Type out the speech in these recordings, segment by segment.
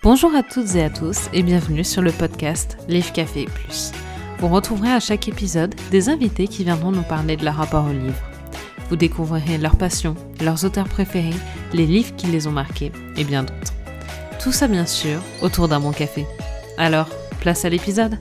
Bonjour à toutes et à tous et bienvenue sur le podcast Livre Café Plus. Vous retrouverez à chaque épisode des invités qui viendront nous parler de leur rapport au livre. Vous découvrirez leur passion, leurs auteurs préférés, les livres qui les ont marqués et bien d'autres. Tout ça bien sûr autour d'un bon café. Alors, place à l'épisode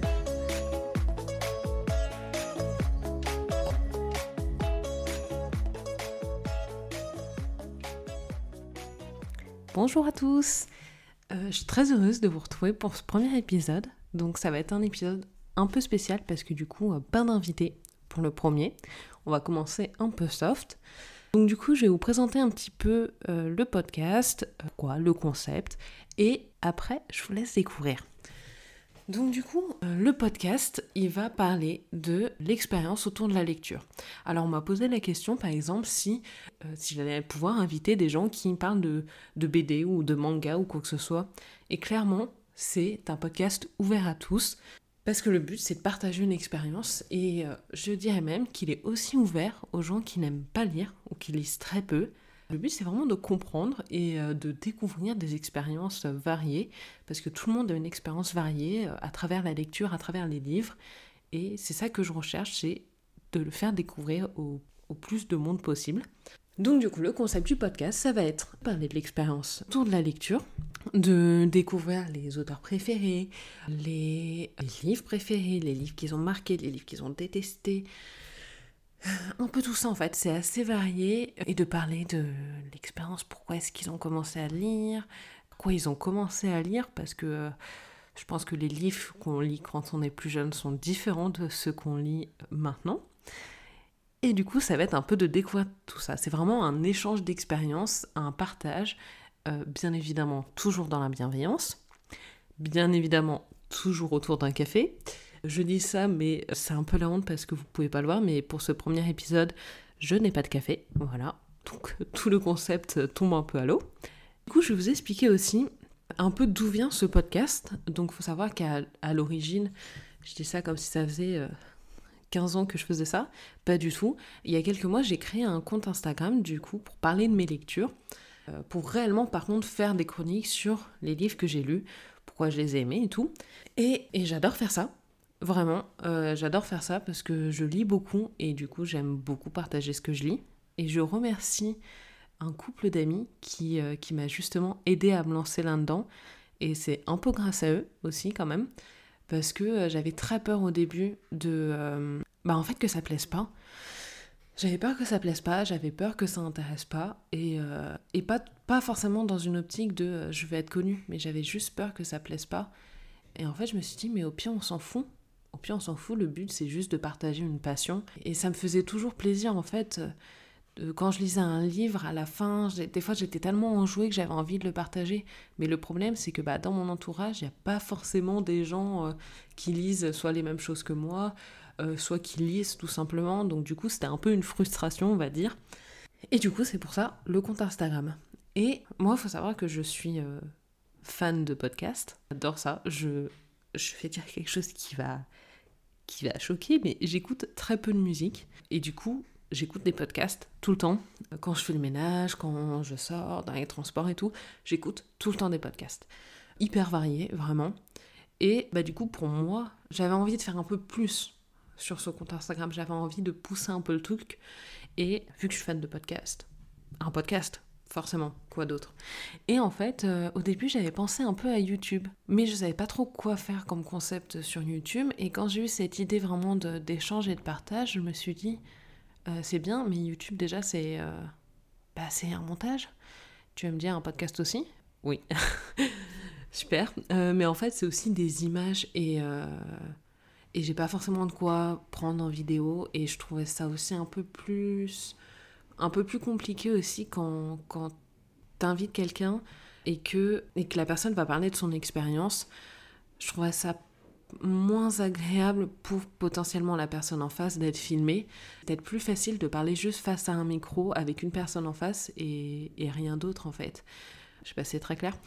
très heureuse de vous retrouver pour ce premier épisode. Donc ça va être un épisode un peu spécial parce que du coup, euh, pas d'invité pour le premier. On va commencer un peu soft. Donc du coup, je vais vous présenter un petit peu euh, le podcast, quoi, le concept, et après, je vous laisse découvrir. Donc du coup, le podcast, il va parler de l'expérience autour de la lecture. Alors on m'a posé la question, par exemple, si, si j'allais pouvoir inviter des gens qui parlent de, de BD ou de manga ou quoi que ce soit. Et clairement, c'est un podcast ouvert à tous. Parce que le but, c'est de partager une expérience et je dirais même qu'il est aussi ouvert aux gens qui n'aiment pas lire ou qui lisent très peu. Le but, c'est vraiment de comprendre et de découvrir des expériences variées, parce que tout le monde a une expérience variée à travers la lecture, à travers les livres. Et c'est ça que je recherche, c'est de le faire découvrir au, au plus de monde possible. Donc du coup, le concept du podcast, ça va être parler de l'expérience autour de la lecture, de découvrir les auteurs préférés, les, livres préférés, les livres qu'ils ont marqués, les livres qu'ils ont détestés. Un peu tout ça en fait, c'est assez varié. Et de parler de l'expérience, pourquoi est-ce qu'ils ont commencé à lire, pourquoi ils ont commencé à lire, parce que je pense que les livres qu'on lit quand on est plus jeune sont différents de ceux qu'on lit maintenant. Et du coup, ça va être un peu de découvrir tout ça. C'est vraiment un échange d'expériences, un partage, euh, bien évidemment toujours dans la bienveillance, bien évidemment toujours autour d'un café. Je dis ça, mais c'est un peu la honte parce que vous pouvez pas le voir, mais pour ce premier épisode, je n'ai pas de café. Voilà. Donc tout le concept tombe un peu à l'eau. Du coup, je vais vous expliquer aussi un peu d'où vient ce podcast. Donc, faut savoir qu'à l'origine, je dis ça comme si ça faisait euh, 15 ans que je faisais ça. Pas du tout. Il y a quelques mois, j'ai créé un compte Instagram, du coup, pour parler de mes lectures. Euh, pour réellement, par contre, faire des chroniques sur les livres que j'ai lus, pourquoi je les ai aimés et tout. Et, et j'adore faire ça. Vraiment, euh, j'adore faire ça parce que je lis beaucoup et du coup, j'aime beaucoup partager ce que je lis. Et je remercie un couple d'amis qui, euh, qui m'a justement aidé à me lancer là-dedans. Et c'est un peu grâce à eux aussi, quand même parce que j'avais très peur au début de bah en fait que ça plaise pas. J'avais peur que ça plaise pas j'avais peur que ça intéresse pas et, et pas, pas forcément dans une optique de je vais être connue mais j'avais juste peur que ça plaise pas. Et en fait je me suis dit mais au pire on s'en fout. Au pire on s'en fout le but c'est juste de partager une passion. Et ça me faisait toujours plaisir en fait quand je lisais un livre, à la fin, des fois j'étais tellement enjouée que j'avais envie de le partager. Mais le problème, c'est que bah, dans mon entourage, il n'y a pas forcément des gens euh, qui lisent soit les mêmes choses que moi, euh, soit qui lisent tout simplement. Donc du coup, c'était un peu une frustration, on va dire. Et du coup, c'est pour ça le compte Instagram. Et moi, il faut savoir que je suis euh, fan de podcast. J'adore ça. Je, je vais dire quelque chose qui va, qui va choquer, mais j'écoute très peu de musique. Et du coup, j'écoute des podcasts tout le temps. Quand je fais le ménage, quand je sors, dans les transports et tout, j'écoute tout le temps des podcasts. Hyper variés, vraiment. Et bah, du coup, pour moi, j'avais envie de faire un peu plus sur ce compte Instagram. J'avais envie de pousser un peu le truc. Et vu que je suis fan de podcasts, un podcast, forcément, quoi d'autre. Et en fait, euh, au début, j'avais pensé un peu à YouTube, mais je savais pas trop quoi faire comme concept sur YouTube. Et quand j'ai eu cette idée vraiment d'échange et de partage, je me suis dit, euh, c'est bien, mais YouTube déjà c'est euh, bah, c'est un montage. Tu vas me dire un podcast aussi? Oui. Super. Euh, mais en fait c'est aussi des images et, et j'ai pas forcément de quoi prendre en vidéo et je trouvais ça aussi un peu plus un peu plus compliqué aussi quand, quand t'invites quelqu'un et que, et que la personne va parler de son expérience. Je trouvais ça moins agréable pour potentiellement la personne en face d'être filmée. Peut-être plus facile de parler juste face à un micro avec une personne en face et, rien d'autre en fait. Je sais pas si c'est très clair.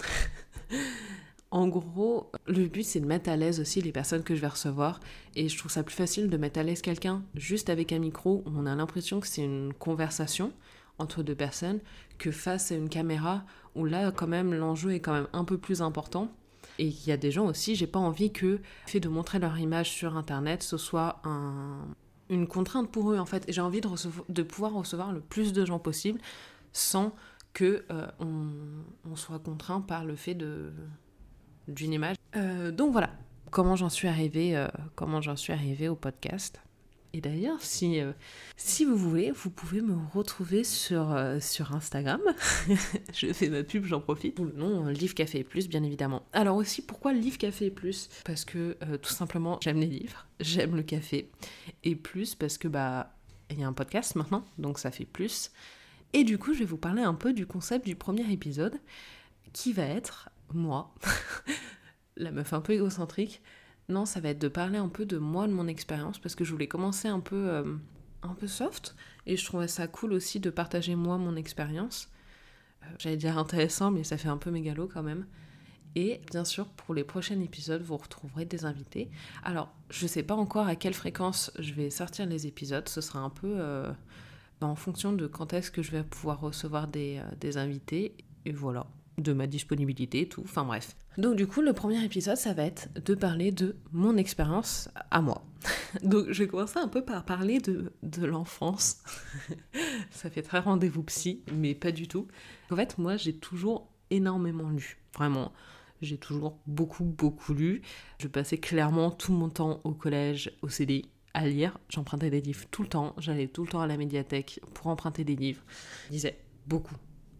en gros, le but c'est de mettre à l'aise aussi les personnes que je vais recevoir et je trouve ça plus facile de mettre à l'aise quelqu'un juste avec un micro où on a l'impression que c'est une conversation entre deux personnes que face à une caméra où là quand même l'enjeu est quand même un peu plus important Et il y a des gens aussi, j'ai pas envie que le fait de montrer leur image sur internet, ce soit un, une contrainte pour eux en fait. J'ai envie de, pouvoir recevoir le plus de gens possible sans que euh, on, soit contraint par le fait d'une image. Euh, donc voilà, comment j'en suis euh, comment j'en suis arrivée au podcast. Et d'ailleurs, si, si vous voulez, vous pouvez me retrouver sur, sur Instagram. je fais ma pub, j'en profite. Sous le nom Livre Café Plus, bien évidemment. Alors aussi, pourquoi Livre Café Plus? Parce que tout simplement, j'aime les livres, j'aime le café. Et plus parce que, bah, il y a un podcast maintenant, donc ça fait plus. Et du coup, je vais vous parler un peu du concept du premier épisode, qui va être moi, la meuf un peu égocentrique. Non, ça va être de parler un peu de moi, de mon expérience, parce que je voulais commencer un peu, euh, un peu soft, et je trouvais ça cool aussi de partager moi mon expérience. Euh, j'allais dire intéressant, mais ça fait un peu mégalo quand même. Et bien sûr, pour les prochains épisodes, vous retrouverez des invités. Alors, je sais pas encore à quelle fréquence je vais sortir les épisodes, ce sera un peu... Euh, en fonction de quand est-ce que je vais pouvoir recevoir des invités, et voilà, de ma disponibilité, tout, enfin bref. Donc du coup, le premier épisode, ça va être de parler de mon expérience à moi. Donc je vais commencer un peu par parler de, de l'enfance. ça fait très rendez-vous psy, mais pas du tout. En fait, moi, j'ai toujours énormément lu, vraiment. J'ai toujours beaucoup, beaucoup lu. Je passais clairement tout mon temps au collège, au CDI, à lire. J'empruntais des livres tout le temps. J'allais tout le temps à la médiathèque pour emprunter des livres. Je lisais beaucoup,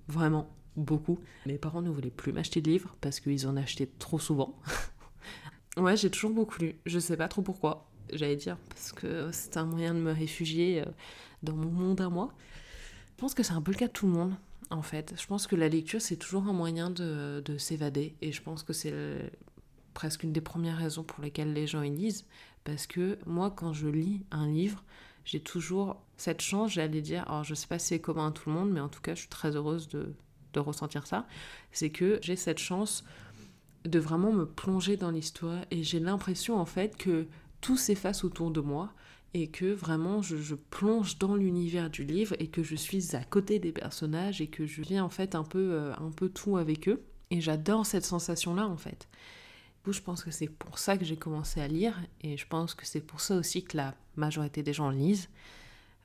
vraiment beaucoup. Mes parents ne voulaient plus m'acheter de livres parce qu'ils en achetaient trop souvent. ouais, j'ai toujours beaucoup lu. Je sais pas trop pourquoi. J'allais dire parce que c'est un moyen de me réfugier euh, dans mon monde à moi. Je pense que c'est un peu le cas de tout le monde en fait. Je pense que la lecture, c'est toujours un moyen de, de s'évader. Et je pense que c'est presque une des premières raisons pour lesquelles les gens y lisent. Parce que moi, quand je lis un livre, j'ai toujours cette chance, j'allais dire, alors je sais pas si c'est commun à tout le monde, mais en tout cas, je suis très heureuse de, de ressentir ça. C'est que j'ai cette chance de vraiment me plonger dans l'histoire et j'ai l'impression en fait que tout s'efface autour de moi et que vraiment je, plonge dans l'univers du livre et que je suis à côté des personnages et que je viens en fait un peu, euh, un peu tout avec eux. Et j'adore cette sensation-là en fait je pense que c'est pour ça que j'ai commencé à lire et je pense que c'est pour ça aussi que la majorité des gens lisent,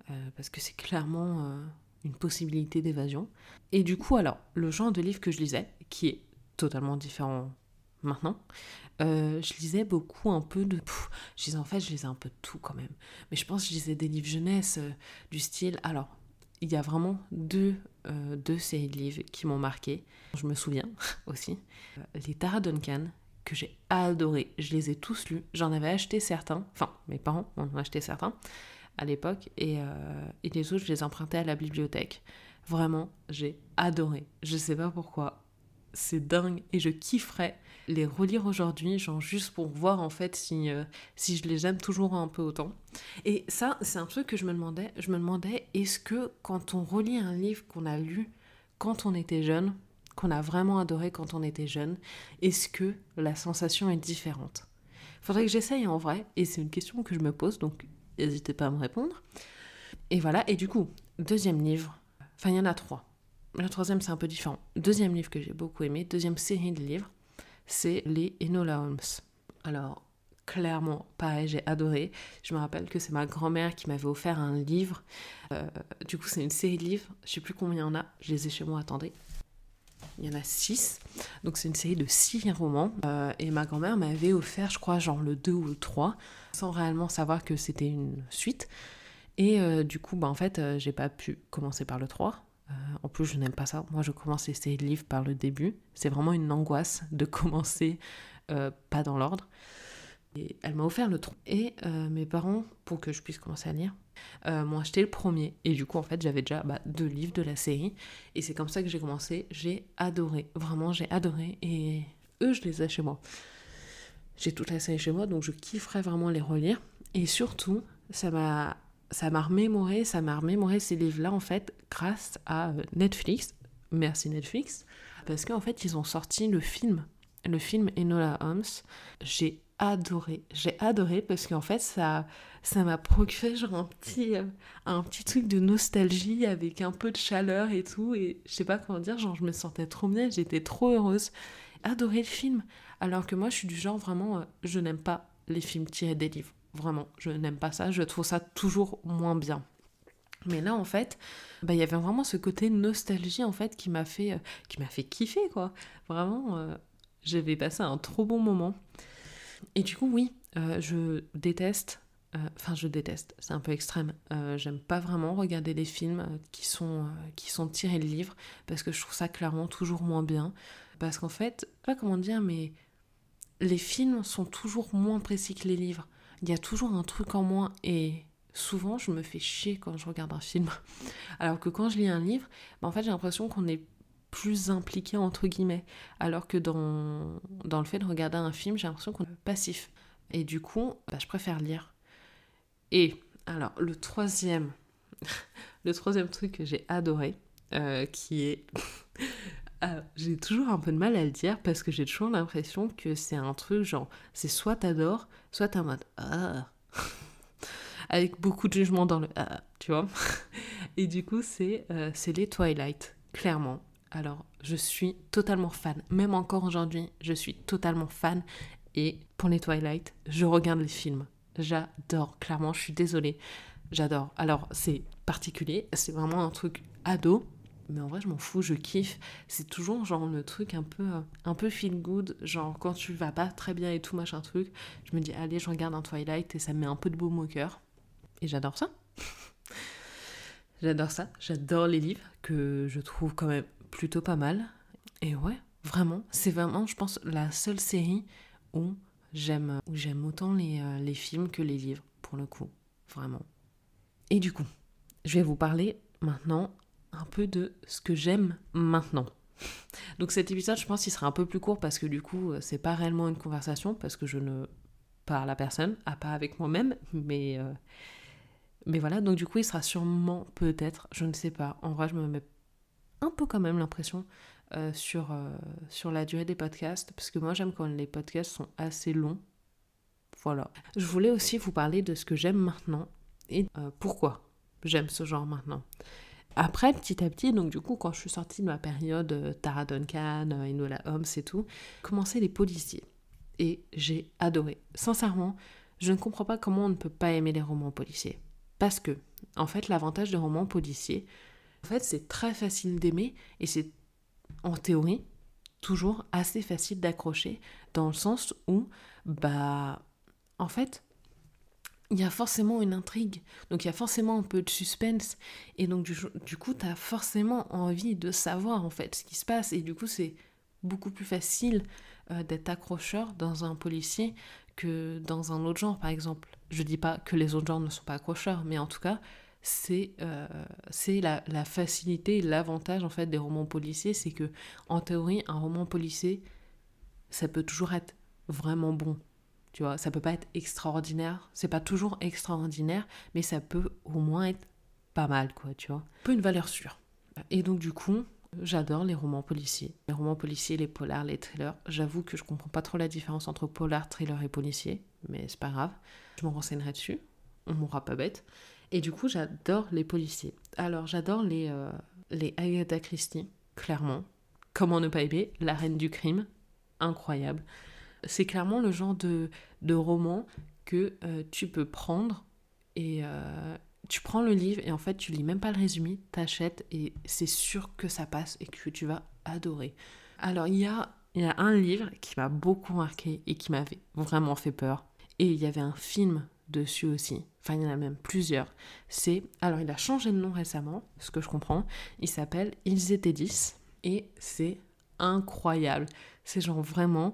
euh, parce que c'est clairement euh, une possibilité d'évasion. Et du coup, alors, le genre de livre que je lisais, qui est totalement différent maintenant, euh, je lisais beaucoup un peu de... je lisais, en fait, je lisais un peu de tout quand même. Mais je pense que je lisais des livres jeunesse du style... Alors, il y a vraiment deux, deux séries de livres qui m'ont marqué. Je me souviens aussi. Les Tara Duncan que j'ai adoré. Je les ai tous lus. J'en avais acheté certains. Enfin, mes parents en ont acheté certains à l'époque. Et, euh, et, les autres, je les empruntais à la bibliothèque. Vraiment, j'ai adoré. Je sais pas pourquoi. C'est dingue. Et je kifferais les relire aujourd'hui, genre juste pour voir en fait si, euh, si je les aime toujours un peu autant. Et ça, c'est un truc que je me demandais. Je me demandais, est-ce que quand on relit un livre qu'on a lu quand on était jeune, qu'on a vraiment adoré quand on était jeune, est-ce que la sensation est différente? Faudrait que j'essaye en vrai, et c'est une question que je me pose, donc n'hésitez pas à me répondre. Et voilà, et du coup, deuxième livre, enfin il y en a trois. Le troisième c'est un peu différent. Deuxième livre que j'ai beaucoup aimé, deuxième série de livres, c'est les Enola Holmes. Alors, clairement, pareil, j'ai adoré. Je me rappelle que c'est ma grand-mère qui m'avait offert un livre. Euh, du coup, c'est une série de livres. Je sais plus combien il y en a. Je les ai chez moi, attendez. Il y en a six. Donc c'est une série de six romans. Euh, et ma grand-mère m'avait offert, je crois, genre le 2 ou le 3, sans réellement savoir que c'était une suite. Et euh, du coup, bah, en fait, euh, j'ai pas pu commencer par le 3. en plus, je n'aime pas ça. Moi, je commence les séries de livres par le début. C'est vraiment une angoisse de commencer pas dans l'ordre. Et elle m'a offert le 3. Et mes parents, pour que je puisse commencer à lire, euh, m'ont acheté le premier. Et du coup, en fait, j'avais déjà bah, deux livres de la série. Et c'est comme ça que j'ai commencé. J'ai adoré. Vraiment, j'ai adoré. Et eux, je les ai chez moi. J'ai toute la série chez moi, donc je kifferais vraiment les relire. Et surtout, ça m'a ça m'a remémoré, ça m'a remémoré ces livres-là, en fait, grâce à euh, Netflix. Merci Netflix. Parce qu'en fait, ils ont sorti le film. Le film Enola Holmes. J'ai adoré. J'ai adoré parce qu'en fait, ça ça m'a procuré genre un petit, euh, un petit truc de nostalgie avec un peu de chaleur et tout. Et je sais pas comment dire, genre je me sentais trop bien, j'étais trop heureuse. adoré le film. Alors que moi, je suis du genre vraiment, euh, je n'aime pas les films tirés des livres. Vraiment, je n'aime pas ça. Je trouve ça toujours moins bien. Mais là, en fait, bah, il y avait vraiment ce côté nostalgie, en fait, qui m'a fait, euh, qui m'a fait kiffer, quoi. Vraiment, euh, j'avais passé un trop bon moment. Et du coup, oui, je déteste enfin je déteste, c'est un peu extrême. J'aime pas vraiment regarder les films qui sont, qui sont tirés de livres parce que je trouve ça clairement toujours moins bien. Parce qu'en fait, pas comment dire, mais les films sont toujours moins précis que les livres. Il y a toujours un truc en moins et souvent je me fais chier quand je regarde un film. Alors que quand je lis un livre, bah, j'ai l'impression qu'on est plus impliqué entre guillemets. Alors que dans, dans le fait de regarder un film, j'ai l'impression qu'on est passif. Et du coup, bah, je préfère lire. Et alors le troisième, le troisième truc que j'ai adoré, euh, qui est ah, j'ai toujours un peu de mal à le dire parce que j'ai toujours l'impression que c'est un truc genre, c'est soit t'adores, soit t'es en mode ah. Avec beaucoup de jugement dans le ah, tu vois. Et du coup, c'est euh, les Twilight, clairement. Alors, je suis totalement fan. Même encore aujourd'hui, je suis totalement fan. Et pour les Twilight, je regarde les films. J'adore, clairement, je suis désolée. J'adore. Alors, c'est particulier, c'est vraiment un truc ado, mais en vrai je m'en fous, je kiffe. C'est toujours genre le truc un peu euh, un peu feel good, genre quand tu vas pas très bien et tout machin truc, je me dis allez, je regarde un Twilight et ça me met un peu de baume au cœur. Et j'adore ça. j'adore ça, j'adore les livres que je trouve quand même plutôt pas mal. Et ouais, vraiment, c'est vraiment je pense la seule série où j'aime où j'aime autant les, euh, les films que les livres pour le coup, vraiment. Et du coup, je vais vous parler maintenant un peu de ce que j'aime maintenant. Donc cet épisode, je pense qu'il sera un peu plus court parce que du coup, euh, c'est pas réellement une conversation parce que je ne parle à personne, à pas avec moi-même, mais euh, mais voilà. Donc du coup, il sera sûrement peut-être, je ne sais pas. En vrai, je me mets un peu quand même l'impression euh, sur sur la durée des podcasts parce que moi, j'aime quand les podcasts sont assez longs. Voilà. Je voulais aussi vous parler de ce que j'aime maintenant et pourquoi j'aime ce genre maintenant. Après, petit à petit, donc du coup, quand je suis sortie de ma période euh, Tara Duncan, euh, Enola Holmes et tout, commençaient les policiers. Et j'ai adoré. Sincèrement, je ne comprends pas comment on ne peut pas aimer les romans policiers. Parce que, en fait, l'avantage des romans policiers, en fait, c'est très facile d'aimer et c'est, en théorie, toujours assez facile d'accrocher dans le sens où, bah, en fait, il y a forcément une intrigue, donc il y a forcément un peu de suspense, et donc du, coup, tu as forcément envie de savoir en fait ce qui se passe, et du coup, c'est beaucoup plus facile euh, d'être accrocheur dans un policier que dans un autre genre, par exemple. Je dis pas que les autres genres ne sont pas accrocheurs, mais en tout cas, c'est euh, la, la, facilité, l'avantage en fait des romans policiers, c'est que en théorie, un roman policier, ça peut toujours être vraiment bon. Tu vois, ça peut pas être extraordinaire, c'est pas toujours extraordinaire, mais ça peut au moins être pas mal, quoi, tu vois. Un peu une valeur sûre. Et donc, du coup, j'adore les romans policiers. Les romans policiers, les polars, les thrillers. J'avoue que je comprends pas trop la différence entre polar, thriller et policier, mais c'est pas grave. Je m'en renseignerai dessus. On m'aura pas bête. Et du coup, j'adore les policiers. Alors, j'adore les, euh, les Agatha Christie, clairement. Comment ne pas aimer La reine du crime, incroyable c'est clairement le genre de, de roman que euh, tu peux prendre et euh, tu prends le livre et en fait tu lis même pas le résumé, t'achètes et c'est sûr que ça passe et que tu vas adorer. Alors il y a, il y a un livre qui m'a beaucoup marqué et qui m'avait vraiment fait peur et il y avait un film dessus aussi. Enfin, il y en a même plusieurs. C'est. Alors, il a changé de nom récemment, ce que je comprends. Il s'appelle Ils étaient 10 et c'est incroyable. C'est genre vraiment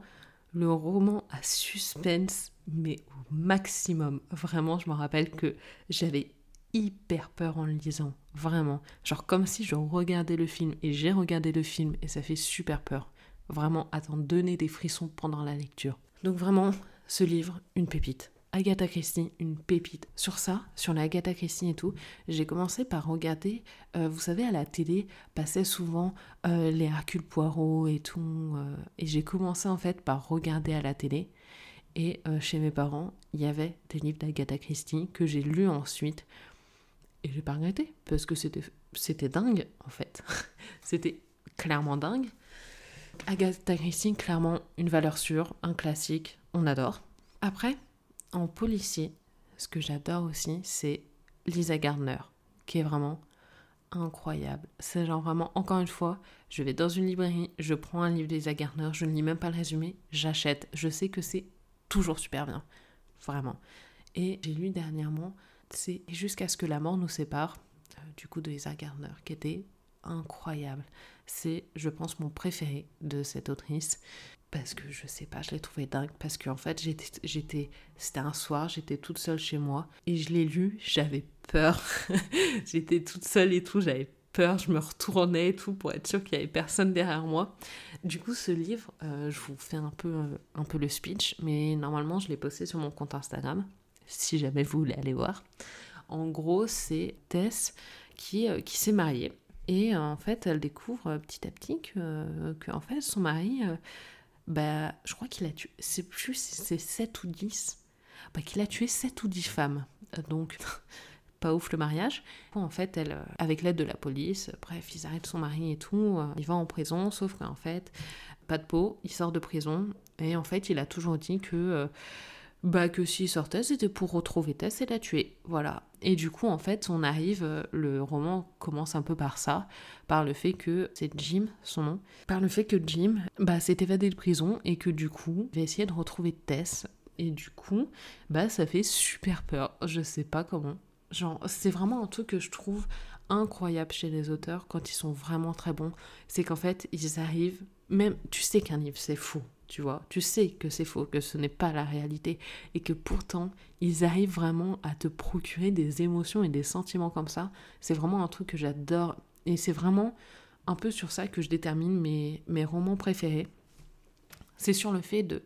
le roman à suspense, mais au maximum. Vraiment, je me rappelle que j'avais hyper peur en le lisant. Vraiment. Genre comme si je regardais le film et j'ai regardé le film et ça fait super peur. Vraiment, à t'en donner des frissons pendant la lecture. Donc vraiment, ce livre, une pépite. Agatha Christie, une pépite. Sur ça, sur la Agatha Christie et tout, j'ai commencé par regarder, euh, vous savez, à la télé, passaient souvent euh, les Hercule Poirot et tout. Euh, et j'ai commencé en fait par regarder à la télé. Et chez mes parents, il y avait des livres d'Agatha Christie que j'ai lus ensuite. Et j'ai pas regretté, parce que c'était, c'était dingue en fait. c'était clairement dingue. Agatha Christie, clairement une valeur sûre, un classique, on adore. Après, en policier, ce que j'adore aussi, c'est Lisa Gardner, qui est vraiment incroyable. C'est genre vraiment, encore une fois, je vais dans une librairie, je prends un livre d'Lisa Gardner, je ne lis même pas le résumé, j'achète. Je sais que c'est toujours super bien. Vraiment. Et j'ai lu dernièrement, c'est Jusqu'à ce que la mort nous sépare, euh, du coup de Lisa Gardner, qui était incroyable. C'est, je pense, mon préféré de cette autrice. Parce que je sais pas, je l'ai trouvé dingue. Parce qu'en fait, j'étais, c'était un soir, j'étais toute seule chez moi. Et je l'ai lu, j'avais peur. j'étais toute seule et tout, j'avais peur, je me retournais et tout pour être sûre qu'il y avait personne derrière moi. Du coup, ce livre, euh, je vous fais un peu, euh, un peu le speech, mais normalement, je l'ai posté sur mon compte Instagram, si jamais vous voulez aller voir. En gros, c'est Tess qui, euh, qui s'est mariée et en fait, elle découvre petit à petit que, que en fait, son mari, bah, je crois qu'il a tué, c'est plus, c'est 7 ou 10, bah, qu'il a tué 7 ou 10 femmes. Donc, pas ouf le mariage. En fait, elle, euh, avec l'aide de la police, bref, ils arrêtent son mari et tout, euh, il va en prison, sauf qu'en fait, pas de peau, il sort de prison, et en fait, il a toujours dit que, euh, bah, que s'il sortait, c'était pour retrouver Tess et la tuer. Voilà. Et du coup, en fait, on arrive, le roman commence un peu par ça, par le fait que, c'est Jim, son nom, par le fait que Jim, bah, s'est évadé de prison, et que du coup, va essayer de retrouver Tess, et du coup, bah, ça fait super peur. Je sais pas comment. Genre, c'est vraiment un truc que je trouve incroyable chez les auteurs quand ils sont vraiment très bons. C'est qu'en fait, ils arrivent, même, tu sais qu'un livre c'est faux, tu vois, tu sais que c'est faux, que ce n'est pas la réalité, et que pourtant, ils arrivent vraiment à te procurer des émotions et des sentiments comme ça. C'est vraiment un truc que j'adore, et c'est vraiment un peu sur ça que je détermine mes, romans préférés. C'est sur le fait de,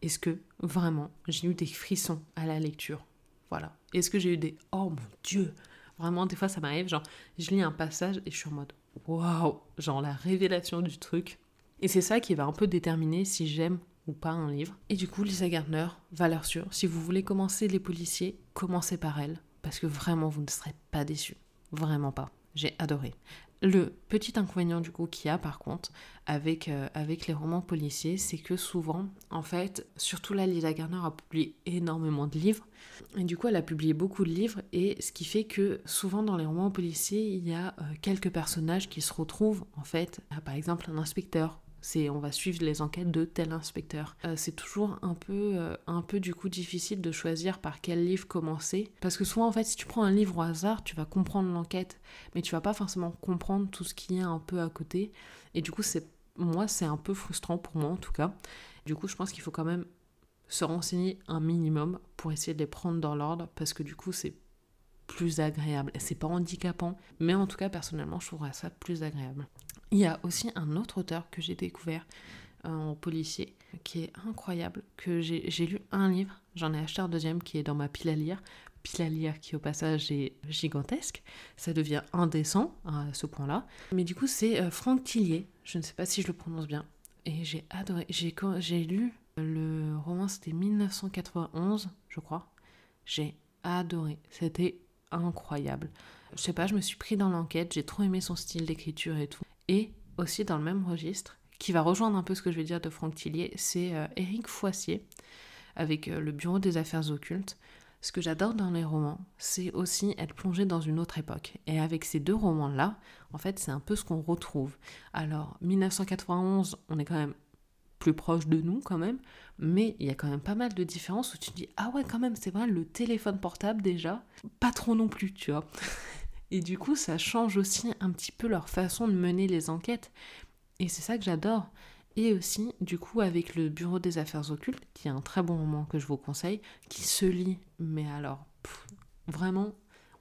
est-ce que vraiment j'ai eu des frissons à la lecture? Voilà. Est-ce que j'ai eu des oh mon dieu Vraiment, des fois ça m'arrive, genre je lis un passage et je suis en mode waouh, genre la révélation du truc. Et c'est ça qui va un peu déterminer si j'aime ou pas un livre. Et du coup, Lisa Gardner, valeur sûre, si vous voulez commencer les policiers, commencez par elle, parce que vraiment vous ne serez pas déçus. Vraiment pas. J'ai adoré. Le petit inconvénient du coup qu'il y a par contre avec, euh, avec les romans policiers, c'est que souvent, en fait, surtout là, Lila Garner a publié énormément de livres. Et du coup, elle a publié beaucoup de livres. Et ce qui fait que souvent dans les romans policiers, il y a euh, quelques personnages qui se retrouvent, en fait, par exemple un inspecteur c'est on va suivre les enquêtes de tel inspecteur. Euh, c'est toujours un peu, euh, un peu du coup difficile de choisir par quel livre commencer. Parce que souvent en fait si tu prends un livre au hasard, tu vas comprendre l'enquête, mais tu vas pas forcément comprendre tout ce qui est un peu à côté. Et du coup c'est moi c'est un peu frustrant pour moi en tout cas. Du coup je pense qu'il faut quand même se renseigner un minimum pour essayer de les prendre dans l'ordre parce que du coup c'est plus agréable. C'est pas handicapant, mais en tout cas personnellement je trouverais ça plus agréable. Il y a aussi un autre auteur que j'ai découvert euh, en policier qui est incroyable, que j'ai lu un livre, j'en ai acheté un deuxième qui est dans ma pile à lire, pile à lire qui au passage est gigantesque, ça devient indécent à ce point-là. Mais du coup c'est euh, Franck Tillier, je ne sais pas si je le prononce bien, et j'ai adoré, j'ai lu le roman, c'était 1991 je crois, j'ai adoré, c'était incroyable. Je sais pas, je me suis pris dans l'enquête, j'ai trop aimé son style d'écriture et tout. Et aussi dans le même registre, qui va rejoindre un peu ce que je vais dire de Franck Tillier, c'est euh, Éric Foissier, avec euh, le Bureau des Affaires Occultes. Ce que j'adore dans les romans, c'est aussi être plongé dans une autre époque. Et avec ces deux romans-là, en fait, c'est un peu ce qu'on retrouve. Alors, 1991, on est quand même plus proche de nous quand même, mais il y a quand même pas mal de différences où tu te dis ah ouais quand même c'est vrai le téléphone portable déjà, pas trop non plus tu vois. Et du coup, ça change aussi un petit peu leur façon de mener les enquêtes. Et c'est ça que j'adore. Et aussi, du coup, avec le Bureau des Affaires Occultes, qui est un très bon roman que je vous conseille, qui se lit, mais alors, vraiment,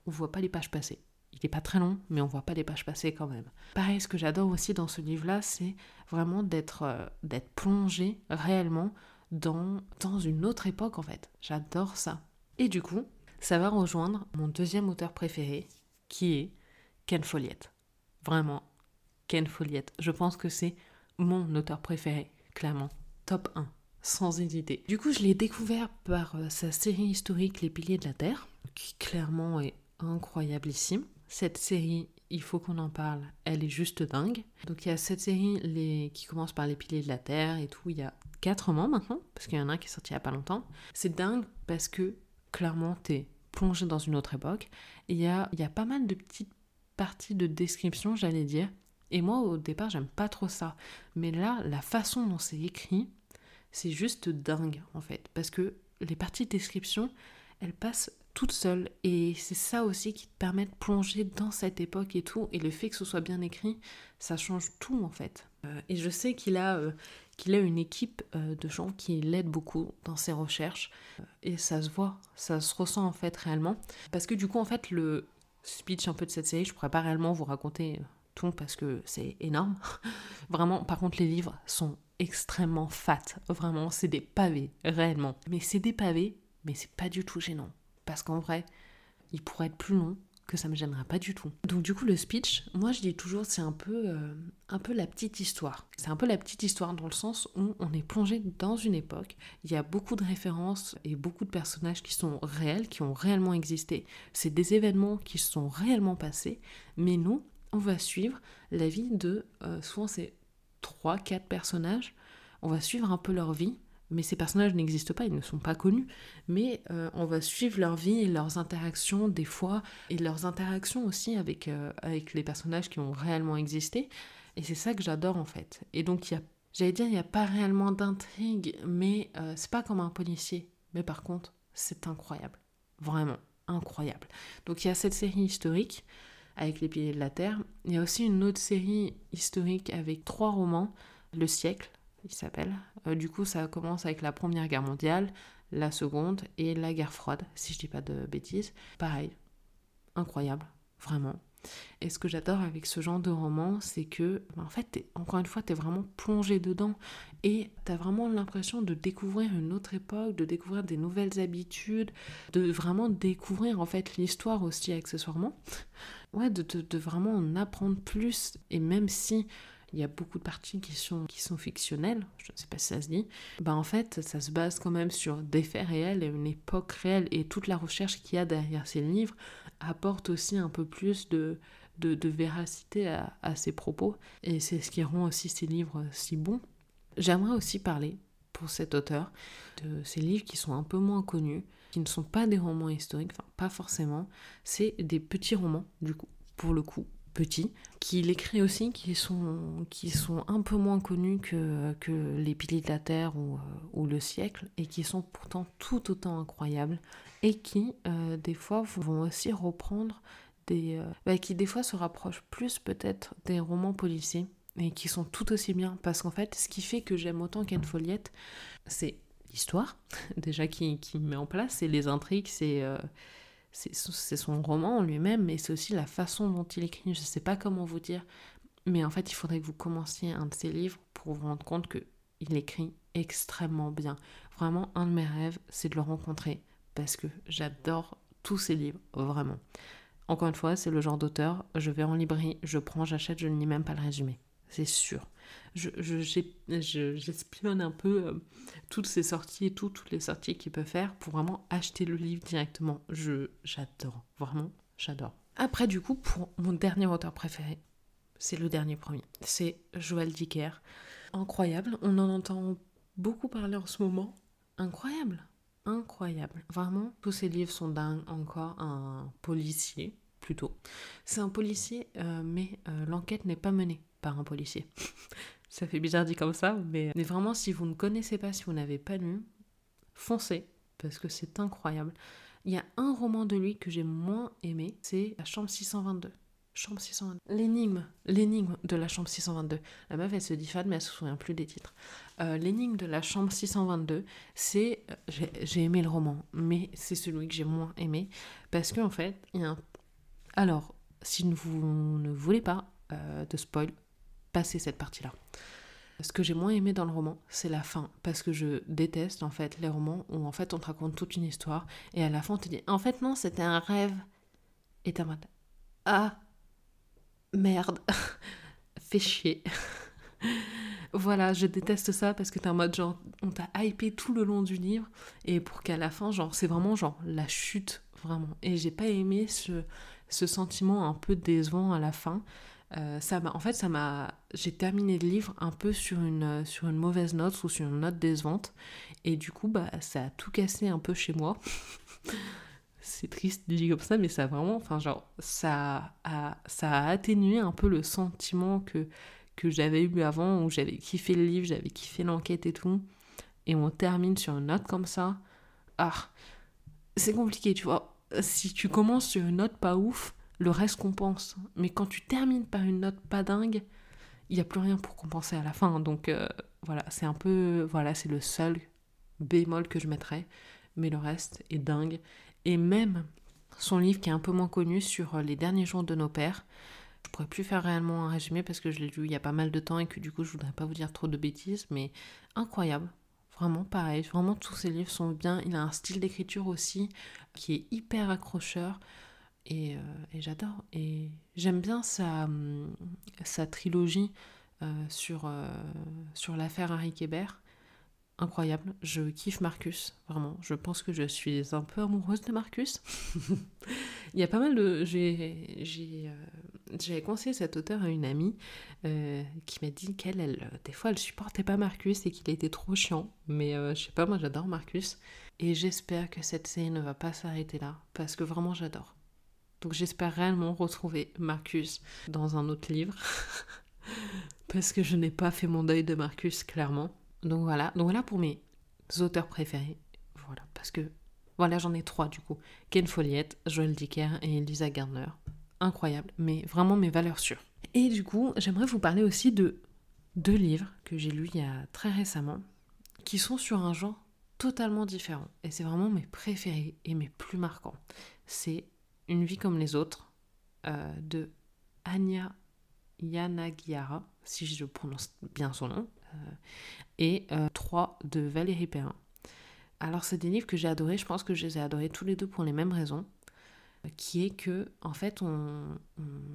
on voit pas les pages passer. Il n'est pas très long, mais on voit pas les pages passer quand même. Pareil, ce que j'adore aussi dans ce livre-là, c'est vraiment d'être euh, d'être plongé réellement dans, dans une autre époque en fait. J'adore ça. Et du coup, ça va rejoindre mon deuxième auteur préféré, qui est Ken Follett. Vraiment, Ken Follett. Je pense que c'est mon auteur préféré, clairement. Top 1, sans hésiter. Du coup, je l'ai découvert par euh, sa série historique Les Piliers de la Terre, qui clairement est incroyablissime. cette série, il faut qu'on en parle, elle est juste dingue. Donc il y a cette série les... qui commence par les piliers de la Terre et tout, il y a quatre romans maintenant, parce qu'il y en a un qui est sorti il y a pas longtemps. C'est dingue parce que clairement, t'es plongé dans une autre époque. Il y a, il y a pas mal de petites parties de description, j'allais dire. Et moi, au départ, j'aime pas trop ça. Mais là, la façon dont c'est écrit, c'est juste dingue, en fait. Parce que les parties de description, elles passent toutes seules. Et c'est ça aussi qui te permet de plonger dans cette époque et tout. Et le fait que ce soit bien écrit, ça change tout, en fait. Euh, et je sais qu'il a, euh, a une équipe euh, de gens qui l'aident beaucoup dans ses recherches. Et ça se voit, ça se ressent, en fait, réellement. Parce que du coup, en fait, le speech un peu de cette série, je pourrais pas réellement vous raconter tout parce que c'est énorme. Vraiment, par contre, les livres sont extrêmement fat. Vraiment, c'est des pavés, réellement. Mais c'est des pavés, mais c'est pas du tout gênant. Parce qu'en vrai, il pourrait être plus long, que ça me gênera pas du tout. Donc du coup le speech, moi je dis toujours c'est un peu euh, un peu la petite histoire. C'est un peu la petite histoire dans le sens où on est plongé dans une époque, il y a beaucoup de références et beaucoup de personnages qui sont réels, qui ont réellement existé. C'est des événements qui sont réellement passés, mais nous on va suivre la vie de euh, souvent c'est 3 4 personnages. On va suivre un peu leur vie mais ces personnages n'existent pas, ils ne sont pas connus, mais euh, on va suivre leur vie et leurs interactions des fois, et leurs interactions aussi avec, euh, avec les personnages qui ont réellement existé, et c'est ça que j'adore en fait. Et donc, il y a, j'allais dire, il n'y a pas réellement d'intrigue, mais euh, c'est pas comme un policier, mais par contre, c'est incroyable, vraiment incroyable. Donc, il y a cette série historique avec les piliers de la Terre, il y a aussi une autre série historique avec trois romans, Le siècle, il s'appelle. Euh, du coup, ça commence avec la Première Guerre mondiale, la Seconde et la guerre froide, si je dis pas de bêtises. Pareil, incroyable, vraiment. Et ce que j'adore avec ce genre de roman, c'est que, ben, en fait, encore une fois, tu es vraiment plongé dedans et tu as vraiment l'impression de découvrir une autre époque, de découvrir des nouvelles habitudes, de vraiment découvrir en fait l'histoire aussi accessoirement. Ouais, de, de vraiment en apprendre plus. Et même si il y a beaucoup de parties qui sont, qui sont fictionnelles, je ne sais pas si ça se dit, bah en fait, ça se base quand même sur des faits réels et une époque réelle, et toute la recherche qu'il y a derrière ces livres apporte aussi un peu plus de, de, véracité à, à ces propos, et c'est ce qui rend aussi ces livres si bons. J'aimerais aussi parler, pour cet auteur, de ces livres qui sont un peu moins connus, qui ne sont pas des romans historiques, enfin pas forcément, c'est des petits romans, du coup, pour le coup, petits, qu'il écrit aussi, qui sont, qui sont un peu moins connus que, que Les Piliers de la Terre ou, euh, Le Siècle, et qui sont pourtant tout autant incroyables, et qui, euh, des fois, vont aussi reprendre des... Euh, bah, qui, des fois, se rapprochent plus peut-être des romans policiers, et qui sont tout aussi bien, parce qu'en fait, ce qui fait que j'aime autant qu'une Follette, c'est l'histoire, déjà, qui, qui met en place, c'est les intrigues, c'est c'est son roman en lui-même, mais c'est aussi la façon dont il écrit. Je ne sais pas comment vous dire, mais en fait, il faudrait que vous commenciez un de ses livres pour vous rendre compte qu'il écrit extrêmement bien. Vraiment, un de mes rêves, c'est de le rencontrer parce que j'adore tous ses livres, vraiment. Encore une fois, c'est le genre d'auteur, je vais en librairie, je prends, j'achète, je ne lis même pas le résumé. C'est sûr j'espionne un peu euh, toutes ces sorties et toutes les sorties qu'il peut faire pour vraiment acheter le livre directement. Je, j'adore, vraiment, j'adore. Après, du coup, pour mon dernier auteur préféré, c'est le dernier premier, c'est Joël Dicker. Incroyable, on en entend beaucoup parler en ce moment. Incroyable, incroyable. Vraiment, tous ces livres sont dingues. Encore un policier, plutôt. C'est un policier, euh, mais euh, l'enquête n'est pas menée par un policier. Ça fait bizarre dit comme ça, mais, mais vraiment, si vous ne connaissez pas, si vous n'avez pas lu, foncez, parce que c'est incroyable. Il y a un roman de lui que j'ai moins aimé, c'est La Chambre 622. Chambre 622. L'énigme, l'énigme de la chambre 622. La meuf, elle se dit fan, mais elle se souvient plus des titres. Euh, l'énigme de la chambre 622, c'est. Euh, j'ai aimé le roman, mais c'est celui que j'ai moins aimé. Parce qu'en en fait, il y a un. Alors, si vous ne voulez pas euh, de spoil, cette partie-là. Ce que j'ai moins aimé dans le roman, c'est la fin, parce que je déteste en fait les romans où en fait on te raconte toute une histoire et à la fin on te dit en fait non c'était un rêve et t'es en mode ah merde fais chier voilà je déteste ça parce que t'es en mode genre on t'a hypé tout le long du livre et pour qu'à la fin genre c'est vraiment genre la chute vraiment et j'ai pas aimé ce ce sentiment un peu décevant à la fin. Ça en fait, ça m'a, j'ai terminé le livre un peu sur une, sur une mauvaise note ou sur une note décevante. Et du coup, bah, ça a tout cassé un peu chez moi. c'est triste de dire comme ça, mais ça a vraiment, enfin, genre, ça a, ça a atténué un peu le sentiment que, que j'avais eu avant, où j'avais kiffé le livre, j'avais kiffé l'enquête et tout. Et on termine sur une note comme ça. Ah, c'est compliqué, tu vois. Si tu commences sur une note pas ouf, le reste compense. Mais quand tu termines par une note pas dingue, il n'y a plus rien pour compenser à la fin. Donc euh, voilà, c'est un peu. Voilà, c'est le seul bémol que je mettrais. Mais le reste est dingue. Et même son livre qui est un peu moins connu sur les derniers jours de nos pères. Je pourrais plus faire réellement un résumé parce que je l'ai lu il y a pas mal de temps et que du coup je voudrais pas vous dire trop de bêtises, mais incroyable. Vraiment pareil, vraiment tous ses livres sont bien. Il a un style d'écriture aussi qui est hyper accrocheur et, euh, j'adore. Et j'aime bien sa, hum, sa trilogie euh, sur, euh, sur l'affaire Harry Kébert incroyable. Je kiffe Marcus, vraiment. Je pense que je suis un peu amoureuse de Marcus. Il y a pas mal de. J'ai, j'avais conseillé cet auteur à une amie euh, qui m'a dit qu'elle, elle, des fois, elle supportait pas Marcus et qu'il était trop chiant. Mais euh, je sais pas, moi j'adore Marcus. Et j'espère que cette série ne va pas s'arrêter là, parce que vraiment j'adore. Donc j'espère réellement retrouver Marcus dans un autre livre. parce que je n'ai pas fait mon deuil de Marcus, clairement. Donc voilà, donc voilà pour mes auteurs préférés. Voilà, parce que voilà, j'en ai trois du coup. Ken Follett, Joel Dicker et Lisa Gardner. Incroyable, mais vraiment mes valeurs sûres. Et du coup, j'aimerais vous parler aussi de deux livres que j'ai lus il y a très récemment, qui sont sur un genre totalement différent. Et c'est vraiment mes préférés et mes plus marquants. C'est Une vie comme les autres euh, de Anya Yanagiara, si je prononce bien son nom, euh, et 3 euh, de Valérie Perrin. Alors c'est des livres que j'ai adorés, je pense que je les ai adorés tous les deux pour les mêmes raisons, qui est que en fait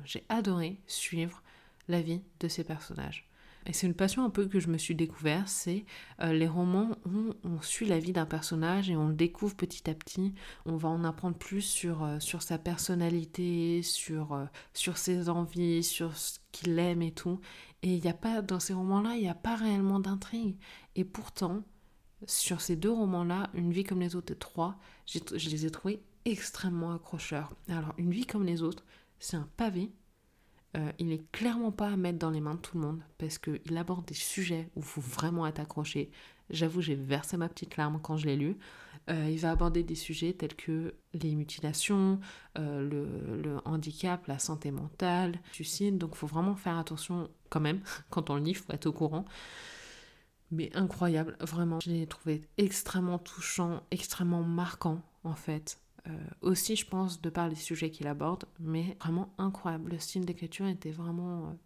j'ai adoré suivre la vie de ces personnages. Et c'est une passion un peu que je me suis découvert, c'est euh, les romans où on suit la vie d'un personnage et on le découvre petit à petit. On va en apprendre plus sur, sur sa personnalité, sur, sur ses envies, sur ce qu'il aime et tout. Et il a pas, dans ces romans-là, il n'y a pas réellement d'intrigue. Et pourtant, sur ces deux romans-là, Une vie comme les autres et trois, je les ai trouvés extrêmement accrocheurs. Alors, Une vie comme les autres, c'est un pavé. Euh, il n'est clairement pas à mettre dans les mains de tout le monde parce qu'il aborde des sujets où il faut vraiment être accroché. J'avoue, j'ai versé ma petite larme quand je l'ai lu. Euh, il va aborder des sujets tels que les mutilations, euh, le, handicap, la santé mentale, le suicide. Donc il faut vraiment faire attention quand même quand on le lit, il faut être au courant. Mais incroyable, vraiment. Je l'ai trouvé extrêmement touchant, extrêmement marquant en fait. Euh, aussi, je pense, de par les sujets qu'il aborde, mais vraiment incroyable. Le style d'écriture était vraiment,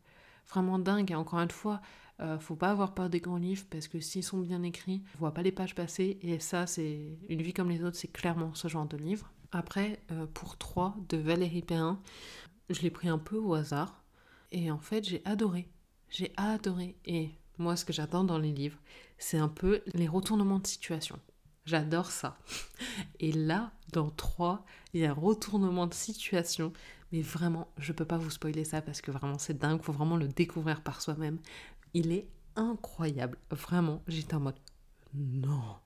vraiment dingue. Et encore une fois, euh, faut pas avoir peur des grands livres parce que s'ils sont bien écrits, on voit pas les pages passer. Et ça, c'est une vie comme les autres, c'est clairement ce genre de livre. Après, euh, pour 3 de Valérie Perrin, je l'ai pris un peu au hasard. Et en fait, j'ai adoré. J'ai adoré. Et moi, ce que j'adore dans les livres, c'est un peu les retournements de situation. J'adore ça. Et là, dans 3, il y a un retournement de situation. Mais vraiment, je peux pas vous spoiler ça parce que vraiment c'est dingue. Il faut vraiment le découvrir par soi-même. Il est incroyable. Vraiment, j'étais en mode non.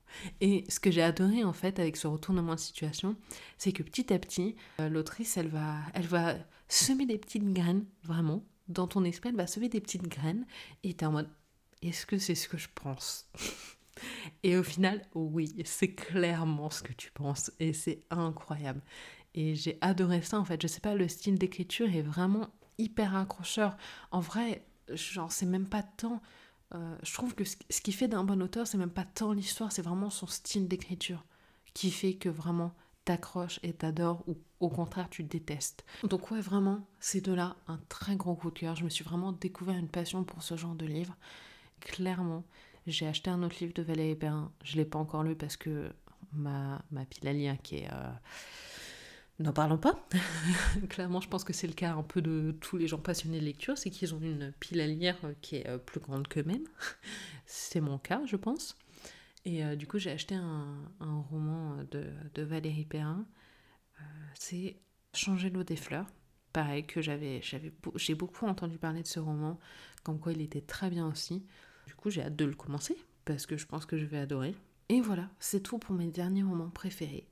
Et ce que j'ai adoré en fait avec ce retournement de situation, c'est que petit à petit, euh, l'autrice, elle va, elle va semer des petites graines, vraiment. Dans ton esprit, elle va semer des petites graines et es en mode est-ce que c'est ce que je pense? Et au final, oui, c'est clairement ce que tu penses et c'est incroyable. Et j'ai adoré ça en fait. Je sais pas, le style d'écriture est vraiment hyper accrocheur. En vrai, genre c'est même pas tant euh, je trouve que ce, qui fait d'un bon auteur c'est même pas tant l'histoire c'est vraiment son style d'écriture qui fait que vraiment t'accroches et t'adores ou au contraire tu détestes donc ouais vraiment ces deux là un très gros coup de cœur je me suis vraiment découvert une passion pour ce genre de livre clairement j'ai acheté un autre livre de Valérie Perrin je l'ai pas encore lu parce que ma, pile à lire qui est euh, N'en parlons pas. Clairement, je pense que c'est le cas un peu de tous les gens passionnés de lecture, c'est qu'ils ont une pile à lire qui est euh, plus grande qu'eux-mêmes. c'est mon cas, je pense. Et euh, du coup, j'ai acheté un, roman de, Valérie Perrin. c'est, Changer l'eau des fleurs. Pareil que j'avais, j'ai beaucoup entendu parler de ce roman, comme quoi il était très bien aussi. Coup, j'ai hâte de le commencer parce que je pense que je vais adorer. Et voilà, c'est tout pour mes derniers romans préférés.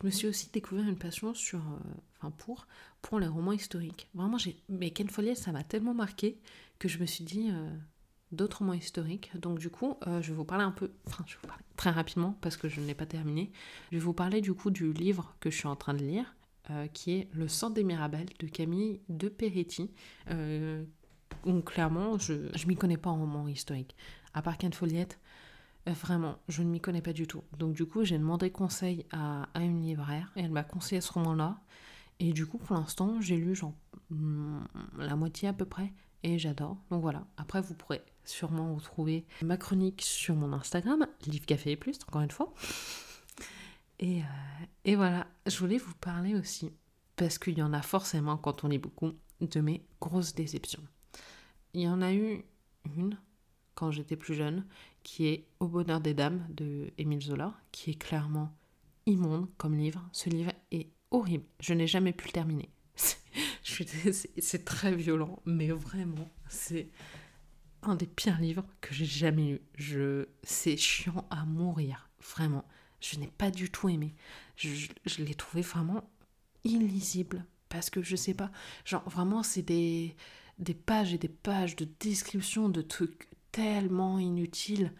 Je me suis aussi découvert une passion sur, euh, enfin pour, pour les romans historiques. Vraiment, j'ai, mais Ken Follett, ça m'a tellement marqué que je me suis dit euh, d'autres romans historiques. Donc du coup, euh, je vais vous parler un peu, enfin, je vais vous parler très rapidement parce que je ne l'ai pas terminé. Je vais vous parler du coup du livre que je suis en train de lire, qui est Le sang des Mirabelles de Camille de Peretti. Donc clairement, je ne m'y connais pas en roman historique. À part Ken Follett, euh, vraiment, je ne m'y connais pas du tout. Donc du coup, j'ai demandé conseil à, une libraire et elle m'a conseillé ce roman-là. Et du coup, pour l'instant, j'ai lu genre hmm, la moitié à peu près et j'adore. Donc voilà. Après, vous pourrez sûrement retrouver ma chronique sur mon Instagram, Livre Café et Plus, encore une fois. Et, euh, et voilà, je voulais vous parler aussi, parce qu'il y en a forcément quand on lit beaucoup, de mes grosses déceptions. Il y en a eu une quand j'étais plus jeune, qui est Au bonheur des dames de Émile Zola, qui est clairement immonde comme livre. Ce livre est horrible. Je n'ai jamais pu le terminer. C'est très violent, mais vraiment, c'est un des pires livres que j'ai jamais lu. Je, c'est chiant à mourir, vraiment. Je n'ai pas du tout aimé. Je, je l'ai trouvé vraiment illisible parce que je sais pas, genre vraiment c'est des, des pages et des pages de description de trucs tellement inutile.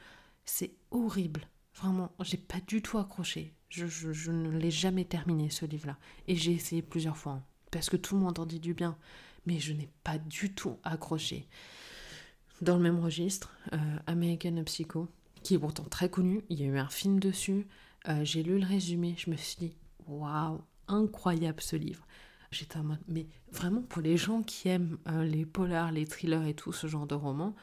C'est horrible. Vraiment, j'ai pas du tout accroché. Je, ne l'ai jamais terminé ce livre-là. Et j'ai essayé plusieurs fois. Hein, parce que tout le monde en dit du bien. Mais je n'ai pas du tout accroché. Dans le même registre, euh, American Psycho, qui est pourtant très connu. Il y a eu un film dessus. Euh, j'ai lu le résumé. Je me suis dit, waouh, incroyable ce livre. J'étais en mode, mais vraiment pour les gens qui aiment euh, les polars, les thrillers et tout ce genre de romans,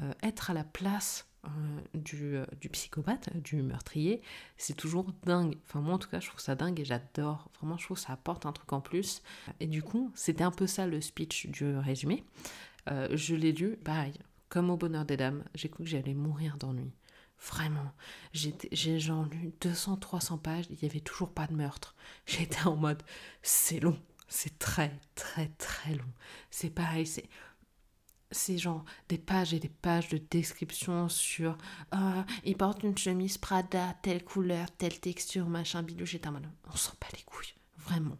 euh, être à la place euh, du, psychopathe, du meurtrier, c'est toujours dingue. Enfin, moi en tout cas, je trouve ça dingue et j'adore. Vraiment, je trouve que ça apporte un truc en plus. Et du coup, c'était un peu ça le speech du résumé. je l'ai lu, pareil, comme au bonheur des dames, j'ai cru que j'allais mourir d'ennui. Vraiment. J'ai genre lu 200-300 pages, il n'y avait toujours pas de meurtre. J'étais en mode, c'est long. C'est très, très, très long. C'est pareil, c'est c'est genre des pages et des pages de description sur euh, il porte une chemise Prada, telle couleur, telle texture, machin bidou. J'étais en on s'en bat les couilles, vraiment.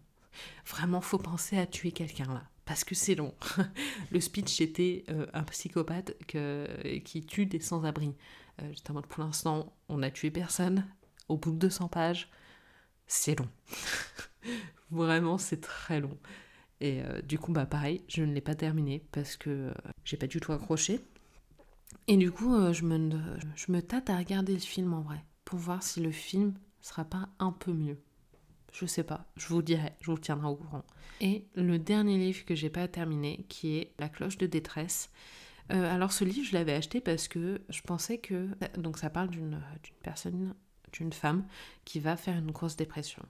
Vraiment, faut penser à tuer quelqu'un là, parce que c'est long. Le speech était euh, un psychopathe qui tue des sans-abri. Euh, j'étais en mode, pour l'instant, on n'a tué personne. Au bout de 200 pages, c'est long. Vraiment, c'est très long. Et euh, du coup, bah pareil, je ne l'ai pas terminé parce que euh, j'ai pas du tout accroché. Et du coup, euh, je, me, je me tâte à regarder le film en vrai, pour voir si le film sera pas un peu mieux. Je sais pas, je vous dirai, je vous tiendrai au courant. Et le dernier livre que j'ai pas terminé, qui est La cloche de détresse. alors ce livre, je l'avais acheté parce que je pensais que... Donc ça parle d'une personne, d'une femme qui va faire une grosse dépression.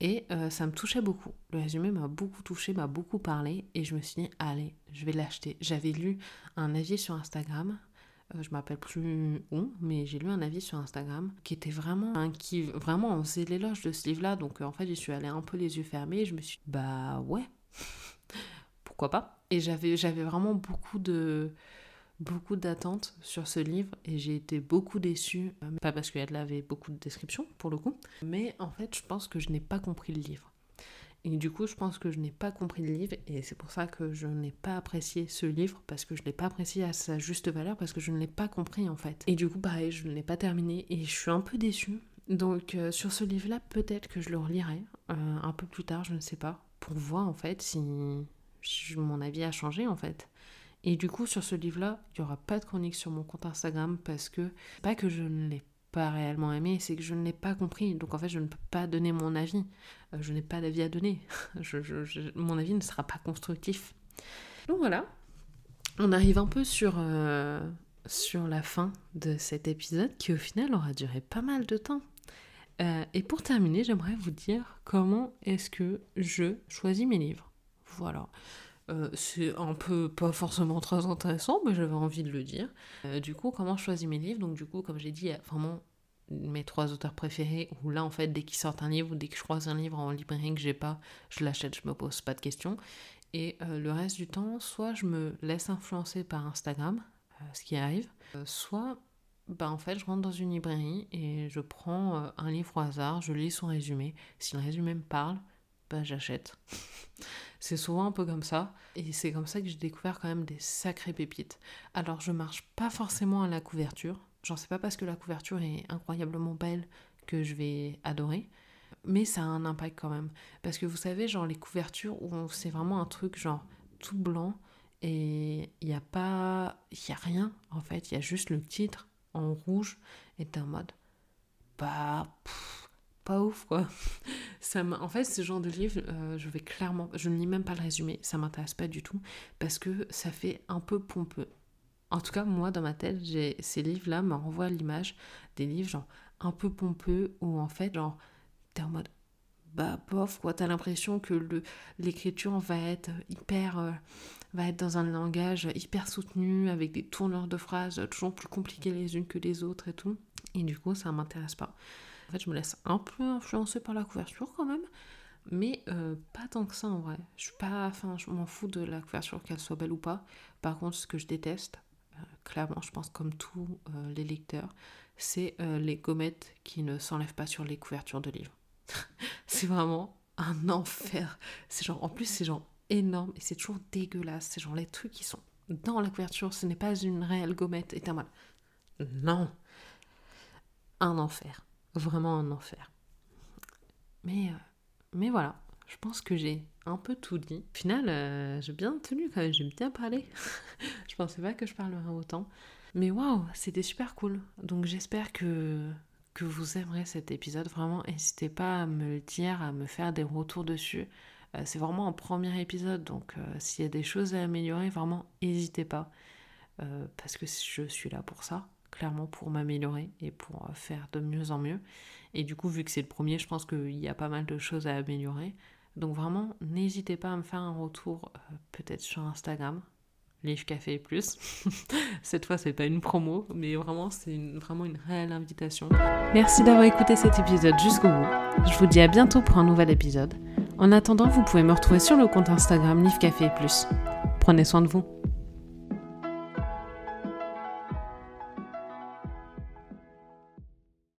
Et euh, ça me touchait beaucoup. Le résumé m'a beaucoup touché, m'a beaucoup parlé. Et je me suis dit, allez, je vais l'acheter. J'avais lu un avis sur Instagram. Euh, je m'appelle plus où, mais j'ai lu un avis sur Instagram qui était vraiment. qui vraiment, faisait l'éloge de ce livre-là. Donc en fait, j'y suis allée un peu les yeux fermés. Je me suis dit, bah ouais, pourquoi pas. Et j'avais vraiment beaucoup de beaucoup d'attentes sur ce livre et j'ai été beaucoup déçue, euh, pas parce qu'elle avait beaucoup de descriptions pour le coup, mais en fait je pense que je n'ai pas compris le livre. Et du coup je pense que je n'ai pas compris le livre et c'est pour ça que je n'ai pas apprécié ce livre parce que je ne l'ai pas apprécié à sa juste valeur parce que je ne l'ai pas compris en fait. Et du coup pareil je ne l'ai pas terminé et je suis un peu déçue. Donc euh, sur ce livre-là peut-être que je le relirai euh, un peu plus tard, je ne sais pas, pour voir en fait si mon avis a changé en fait. Et du coup, sur ce livre-là, il n'y aura pas de chronique sur mon compte Instagram parce que, pas que je ne l'ai pas réellement aimé, c'est que je ne l'ai pas compris. Donc en fait, je ne peux pas donner mon avis. Euh, je n'ai pas d'avis à donner. mon avis ne sera pas constructif. Donc voilà, on arrive un peu sur, euh, sur la fin de cet épisode qui au final aura duré pas mal de temps. Euh, et pour terminer, j'aimerais vous dire comment est-ce que je choisis mes livres. Voilà. Euh, c'est un peu pas forcément très intéressant, mais j'avais envie de le dire. Euh, du coup, comment je choisis mes livres? Donc, du coup, comme j'ai dit, il y a vraiment mes trois auteurs préférés, où là, en fait, dès qu'ils sortent un livre, ou dès que je croise un livre en librairie que j'ai pas, je l'achète, je me pose pas de questions. Et euh, le reste du temps, soit je me laisse influencer par Instagram, ce qui arrive, soit bah, en fait je rentre dans une librairie et je prends un livre au hasard, je lis son résumé. Si le résumé me parle, bah, j'achète. c'est souvent un peu comme ça. Et c'est comme ça que j'ai découvert quand même des sacrées pépites. Alors je marche pas forcément à la couverture. J'en sais pas parce que la couverture est incroyablement belle que je vais adorer mais ça a un impact quand même. Parce que vous savez, genre les couvertures où c'est vraiment un truc genre tout blanc et il n'y a pas. Il n'y a rien en fait, il y a juste le titre en rouge et t'es en mode. Bah. Pas ouf quoi. Ça en fait, ce genre de livre, euh, je vais clairement. Je ne lis même pas le résumé, ça m'intéresse pas du tout parce que ça fait un peu pompeux. En tout cas, moi, dans ma tête, j'ai ces livres-là me renvoient l'image des livres genre un peu pompeux où en fait, genre t'es en mode bah bof quoi t'as l'impression que le l'écriture va être hyper euh, va être dans un langage hyper soutenu avec des tourneurs de phrases toujours plus compliquées les unes que les autres et tout et du coup ça m'intéresse pas en fait je me laisse un peu influencer par la couverture quand même mais euh, pas tant que ça en vrai je suis pas enfin je m'en fous de la couverture qu'elle soit belle ou pas par contre ce que je déteste euh, clairement je pense comme tous les lecteurs c'est les gommettes qui ne s'enlèvent pas sur les couvertures de livres c'est vraiment un enfer. C'est genre, en plus, c'est genre énorme et c'est toujours dégueulasse. C'est genre les trucs qui sont dans la couverture, ce n'est pas une réelle gommette. Et t'as. Non. Un enfer. Vraiment un enfer. Mais, euh, mais voilà, je pense que j'ai un peu tout dit. Au final, euh, j'ai bien tenu quand même, j'ai bien parlé. je pensais pas que je parlerais autant. Mais waouh, c'était super cool. Donc j'espère que que vous aimerez cet épisode. Vraiment, n'hésitez pas à me le dire, à me faire des retours dessus. Euh, c'est vraiment un premier épisode, donc s'il y a des choses à améliorer, vraiment, n'hésitez pas. Parce que je suis là pour ça, clairement pour m'améliorer et pour faire de mieux en mieux. Et du coup, vu que c'est le premier, je pense qu'il y a pas mal de choses à améliorer. Donc vraiment, n'hésitez pas à me faire un retour peut-être sur Instagram, Livre Café Plus. Cette fois, c'est pas une promo, mais vraiment, c'est vraiment une réelle invitation. Merci d'avoir écouté cet épisode jusqu'au bout. Je vous dis à bientôt pour un nouvel épisode. En attendant, vous pouvez me retrouver sur le compte Instagram Livre Café Plus. Prenez soin de vous.